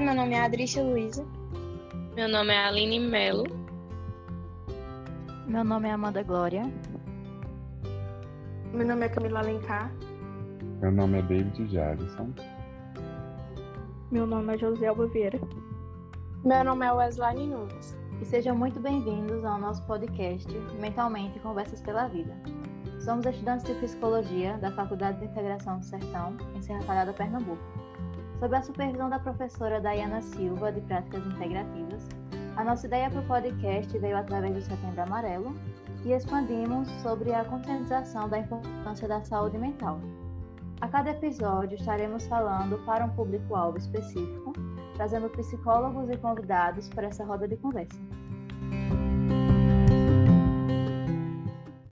meu nome é Adrixa Luiza. Meu nome é Aline Melo. Meu nome é Amanda Glória. Meu nome é Camila Alencar. Meu nome é David Jadson. Meu nome é José Alba Vieira. Meu nome é Wesley Nunes. E sejam muito bem-vindos ao nosso podcast Mentalmente Conversas pela Vida. Somos estudantes de Psicologia da Faculdade de Integração do Sertão, em Serra Talhada, Pernambuco. Sob a supervisão da professora Dayana Silva, de Práticas Integrativas, a nossa ideia para o podcast veio através do Setembro Amarelo e expandimos sobre a conscientização da importância da saúde mental. A cada episódio estaremos falando para um público-alvo específico, trazendo psicólogos e convidados para essa roda de conversa.